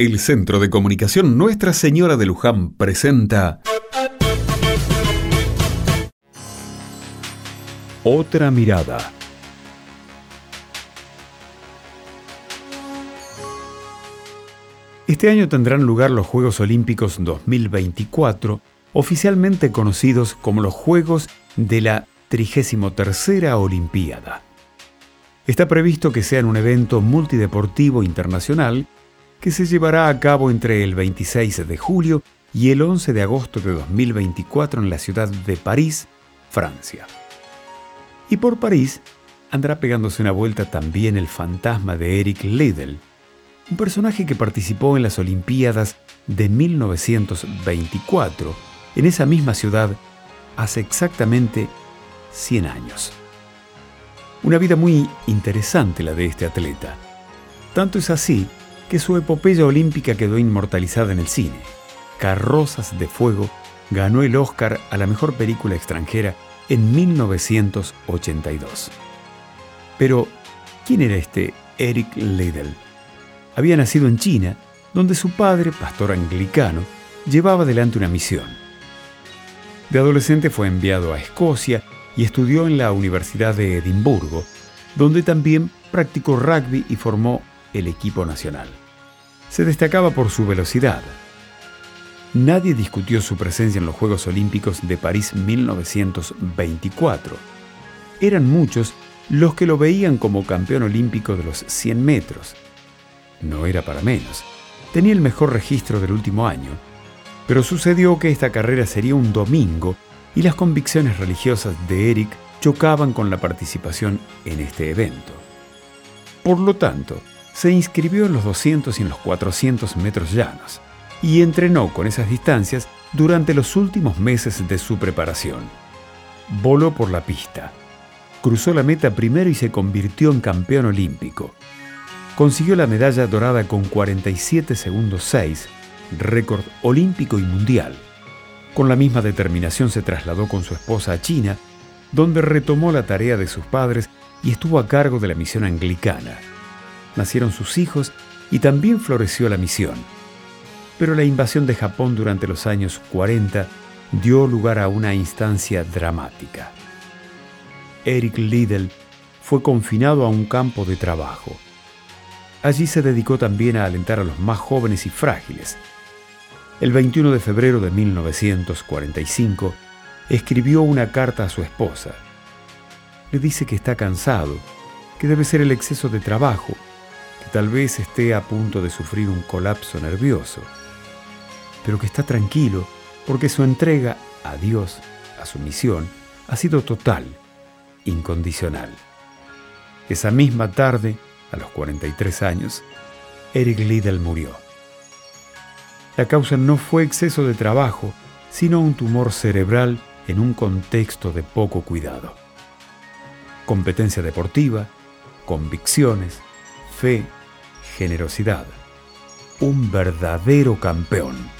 El Centro de Comunicación Nuestra Señora de Luján presenta Otra mirada. Este año tendrán lugar los Juegos Olímpicos 2024, oficialmente conocidos como los Juegos de la 33 Olimpiada. Está previsto que sean un evento multideportivo internacional que se llevará a cabo entre el 26 de julio y el 11 de agosto de 2024 en la ciudad de París, Francia. Y por París andará pegándose una vuelta también el fantasma de Eric Liddell, un personaje que participó en las Olimpiadas de 1924 en esa misma ciudad hace exactamente 100 años. Una vida muy interesante la de este atleta. Tanto es así que su epopeya olímpica quedó inmortalizada en el cine. Carrozas de Fuego ganó el Oscar a la mejor película extranjera en 1982. Pero, ¿quién era este Eric Liddell? Había nacido en China, donde su padre, pastor anglicano, llevaba adelante una misión. De adolescente fue enviado a Escocia y estudió en la Universidad de Edimburgo, donde también practicó rugby y formó el equipo nacional. Se destacaba por su velocidad. Nadie discutió su presencia en los Juegos Olímpicos de París 1924. Eran muchos los que lo veían como campeón olímpico de los 100 metros. No era para menos. Tenía el mejor registro del último año. Pero sucedió que esta carrera sería un domingo y las convicciones religiosas de Eric chocaban con la participación en este evento. Por lo tanto, se inscribió en los 200 y en los 400 metros llanos y entrenó con esas distancias durante los últimos meses de su preparación. Voló por la pista, cruzó la meta primero y se convirtió en campeón olímpico. Consiguió la medalla dorada con 47 segundos 6, récord olímpico y mundial. Con la misma determinación se trasladó con su esposa a China, donde retomó la tarea de sus padres y estuvo a cargo de la misión anglicana nacieron sus hijos y también floreció la misión. Pero la invasión de Japón durante los años 40 dio lugar a una instancia dramática. Eric Liddell fue confinado a un campo de trabajo. Allí se dedicó también a alentar a los más jóvenes y frágiles. El 21 de febrero de 1945 escribió una carta a su esposa. Le dice que está cansado, que debe ser el exceso de trabajo tal vez esté a punto de sufrir un colapso nervioso, pero que está tranquilo porque su entrega a Dios, a su misión, ha sido total, incondicional. Esa misma tarde, a los 43 años, Eric Liddell murió. La causa no fue exceso de trabajo, sino un tumor cerebral en un contexto de poco cuidado. Competencia deportiva, convicciones, fe, generosidad. Un verdadero campeón.